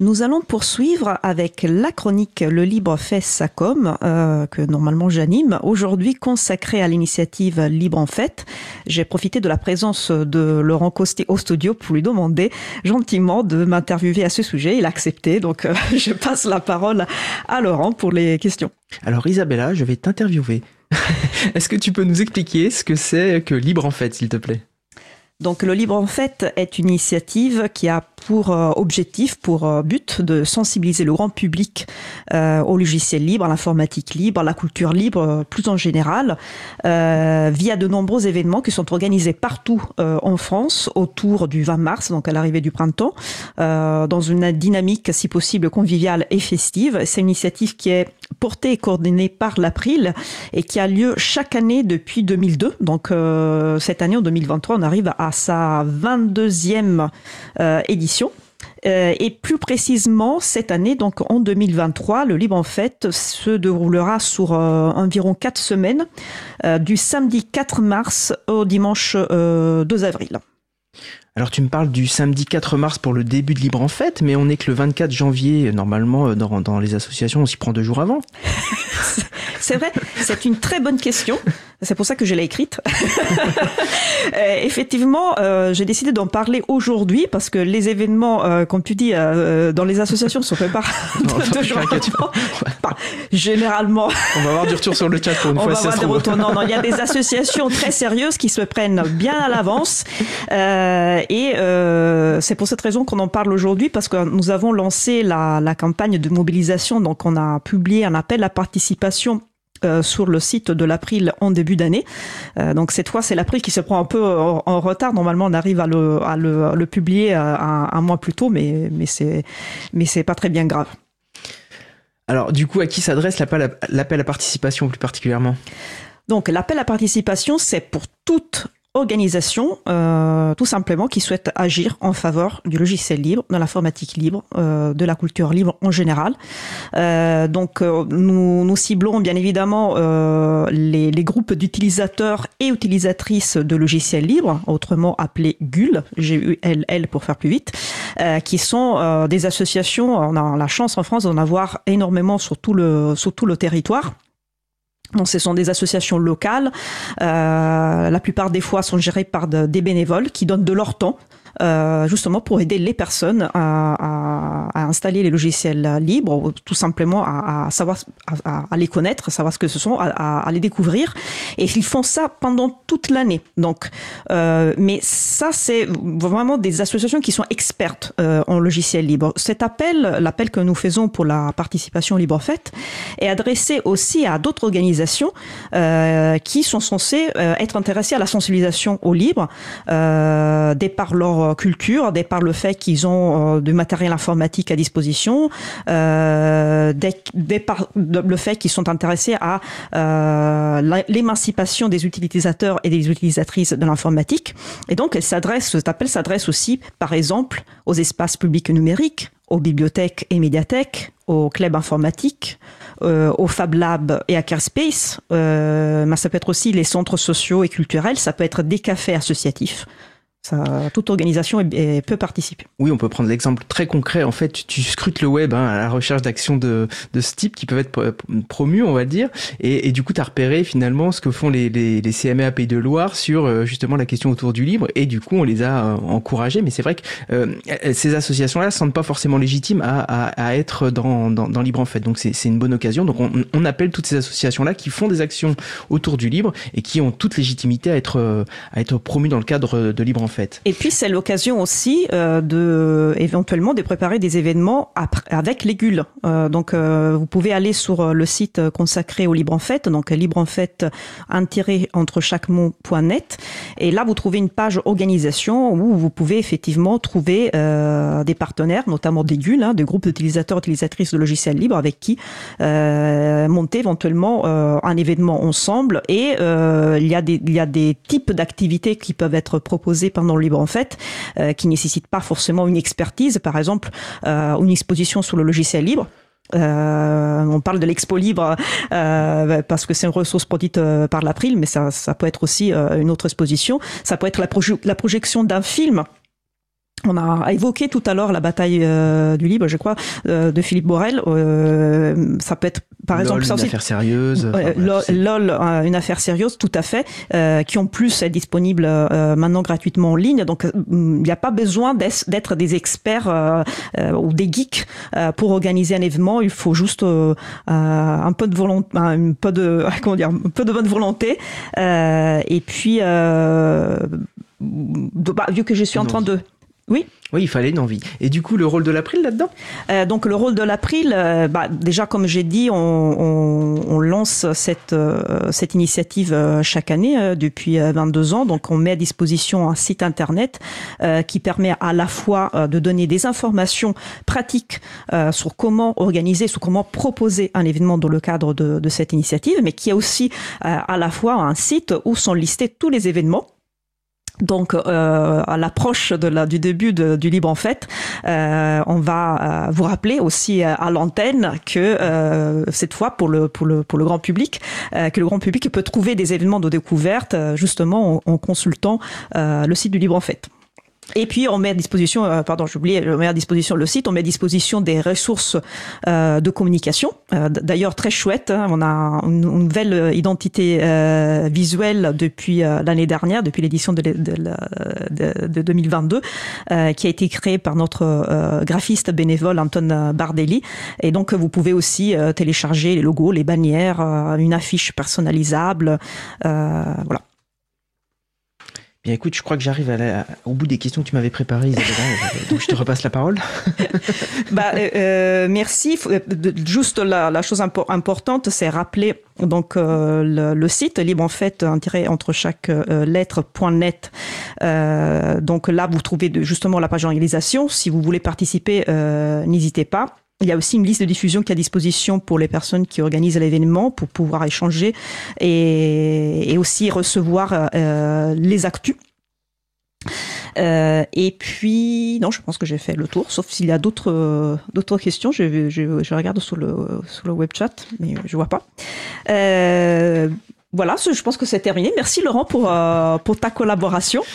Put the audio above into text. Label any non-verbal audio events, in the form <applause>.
Nous allons poursuivre avec la chronique Le Libre fait sa com, euh, que normalement j'anime, aujourd'hui consacrée à l'initiative Libre en Fête. J'ai profité de la présence de Laurent Costé au studio pour lui demander gentiment de m'interviewer à ce sujet. Il a accepté, donc euh, <laughs> je passe la parole à Laurent pour les questions. Alors Isabella, je vais t'interviewer. <laughs> Est-ce que tu peux nous expliquer ce que c'est que Libre en Fête, s'il te plaît? Donc le Libre en Fait est une initiative qui a pour euh, objectif, pour euh, but de sensibiliser le grand public euh, au logiciel libre, à l'informatique libre, à la culture libre plus en général, via de nombreux événements qui sont organisés partout en France autour du 20 mars, donc à l'arrivée du printemps, dans une dynamique si possible conviviale et festive. C'est une initiative qui est portée et coordonnée par l'April et qui a lieu chaque année depuis 2002. Donc cette année, en 2023, on arrive à sa 22e euh, édition. Euh, et plus précisément, cette année, donc en 2023, le Libre en Fête se déroulera sur euh, environ 4 semaines, du samedi 4 mars au dimanche 2 avril. Alors tu me parles du samedi 4 mars pour le début de Libre en Fête, mais on est que le 24 janvier, normalement, dans, dans les associations, on s'y prend deux jours avant. <laughs> c'est vrai, c'est une très bonne question. C'est pour ça que je l'ai écrite. <laughs> Euh, effectivement, euh, j'ai décidé d'en parler aujourd'hui parce que les événements, euh, comme tu dis, euh, dans les associations sont faits par <laughs> <laughs> généralement. On va avoir du retour sur le chat pour une On fois. Va avoir des retours. Non, non, il y a des associations très sérieuses qui se prennent bien à l'avance. et c'est pour cette raison qu'on en parle aujourd'hui parce que nous avons lancé la, la campagne de mobilisation. Donc, on a publié un appel à participation euh, sur le site de l'April en début d'année. Euh, donc cette fois, c'est l'April qui se prend un peu en, retard. Normalement, on arrive à le, à le, le publier euh, un, un, mois plus tôt, mais, mais c'est mais c'est pas très bien grave. Alors, du coup, à qui s'adresse l'appel à participation plus particulièrement? Donc l'appel à participation, c'est pour toutes organisation, euh, tout simplement, qui souhaite agir en faveur du logiciel libre, de l'informatique libre, euh, de la culture libre en général. Euh, donc, euh, nous, nous ciblons bien évidemment euh, les, les, groupes d'utilisateurs et utilisatrices de logiciels libres, autrement appelés GUL, G-U-L-L pour faire plus vite, euh, qui sont des associations. On a la chance en France d'en avoir énormément sur tout le, sur tout le territoire. Donc, ce sont des associations locales. Euh, la plupart des fois sont gérées par de, des bénévoles qui donnent de leur temps justement pour aider les personnes à, installer les logiciels libres, ou tout simplement à, savoir, à, les connaître, savoir ce que ce sont, à, les découvrir. Et ils font ça pendant toute l'année. Donc, euh, mais ça, c'est vraiment des associations qui sont expertes euh, en logiciels libres. Cet appel, l'appel que nous faisons pour la participation libre faite, est adressé aussi à d'autres organisations euh, qui sont censées euh, être intéressées à la sensibilisation au libre, euh, des par leur culture, dès par le fait qu'ils ont euh, du matériel informatique à disposition, euh, dès, par le fait qu'ils sont intéressés à euh, l'émancipation des utilisateurs et des utilisatrices de l'informatique. Et donc, cet appel s'adresse aussi, par exemple, aux espaces publics numériques, aux bibliothèques et médiathèques, aux clubs informatiques, euh, aux Fab Lab et à Carespace. Euh, mais ça peut être aussi les centres sociaux et culturels, ça peut être des cafés associatifs. Ça, toute organisation est, est, peut participer. Oui, on peut prendre l'exemple très concret. En fait, tu, scrutes le web hein, à la recherche d'actions de, de, ce type qui peuvent être promues, on va dire, et, et du coup, tu as repéré finalement ce que font les, les, les CMA Pays de Loire sur euh, justement la question autour du libre, et du coup, on les a euh, encouragés. Mais c'est vrai que euh, ces associations-là ne se sentent pas forcément légitimes à, à, à être dans, dans, dans, Libre en fait. Donc, c'est une bonne occasion. Donc, on, on appelle toutes ces associations-là qui font des actions autour du libre et qui ont toute légitimité à être, à être promues dans le cadre de Libre en fait Et puis c'est l'occasion aussi euh, de éventuellement de préparer des événements avec les GUL. Euh, donc euh, vous pouvez aller sur euh, le site consacré au Libre en Fête, donc Libre en Fête intiré entre chaque mot.net. Et là vous trouvez une page organisation où vous pouvez effectivement trouver euh, des partenaires, notamment des GUL, hein, des groupes d'utilisateurs utilisatrices de logiciels libres avec qui euh, monter éventuellement un événement ensemble. Et il y a des il y a des types d'activités qui peuvent être proposées pendant le libre en fait, euh, qui nécessite pas forcément une expertise, par exemple euh, une exposition sur le logiciel libre. Euh, on parle de l'expo libre euh, parce que c'est une ressource produite par l'April, mais ça, ça peut être aussi une autre exposition. Ça peut être la projection d'un film On a évoqué tout à l'heure la bataille euh, du libre, je crois, euh, de Philippe Borel. Euh, ça peut être, par exemple, ça aussi, une affaire sérieuse. Enfin, LOL, euh, une affaire sérieuse, tout à fait, euh, qui en plus est disponible euh, maintenant gratuitement en ligne. Donc, il n'y a pas besoin d'être des experts ou des geeks euh, pour organiser un événement. Il faut juste un peu de volonté, un peu de <laughs> comment dire, un peu de bonne volonté. Euh, et puis, euh, bah, vu que je suis en train de Oui, il fallait une envie. Et du coup, le rôle de l'April là-dedans? Euh, donc le rôle de l'April, euh, bah, déjà comme j'ai dit, on, on- on lance cette, euh, cette initiative chaque année euh, depuis euh, 22 ans. Donc on met à disposition un site internet euh, qui permet à la fois de donner des informations pratiques euh, sur comment organiser, sur comment proposer un événement dans le cadre de, de cette initiative, mais qui a aussi euh, à la fois un site où sont listés tous les événements. Donc, euh, à l'approche du début du Libre en Fête, euh, on va euh, vous rappeler aussi à l'antenne que cette fois pour le grand public, que le grand public peut trouver des événements de découverte justement en, en consultant le site du Libre en Fête. Et puis on met à disposition, euh, pardon, j'ai oublié, on met à disposition le site, on met à disposition des ressources euh, de communication. Euh, D'ailleurs très chouette, hein, on a une, une nouvelle identité euh, visuelle depuis euh, l'année dernière, depuis l'édition de, de, de- de 2022, euh, qui a été créée par notre graphiste bénévole Anton Bardelli. Et donc vous pouvez aussi télécharger les logos, les bannières, une affiche personnalisable, voilà. Bien écoute, je crois que j'arrive la- au bout des questions que tu m'avais préparées, Isabella. <laughs> euh, donc je te repasse la parole. <laughs> Bah, euh, euh, merci. Euh, Juste la, la chose impo- importante, c'est rappeler donc euh, le, le site libre en fait un tiret entre chaque euh, lettre point net. Donc là, vous trouvez de- justement la page d'organisation. Si vous voulez participer, n'hésitez pas. Il y a aussi une liste de diffusion qui est à disposition pour les personnes qui organisent l'événement pour pouvoir échanger et, aussi recevoir euh, les actus. Euh, et puis, non, je pense que j'ai fait le tour, sauf s'il y a d'autres euh, questions. Je, regarde sur le, sur le web chat, mais je vois pas. Voilà, je pense que c'est terminé. Merci Laurent pour, pour ta collaboration.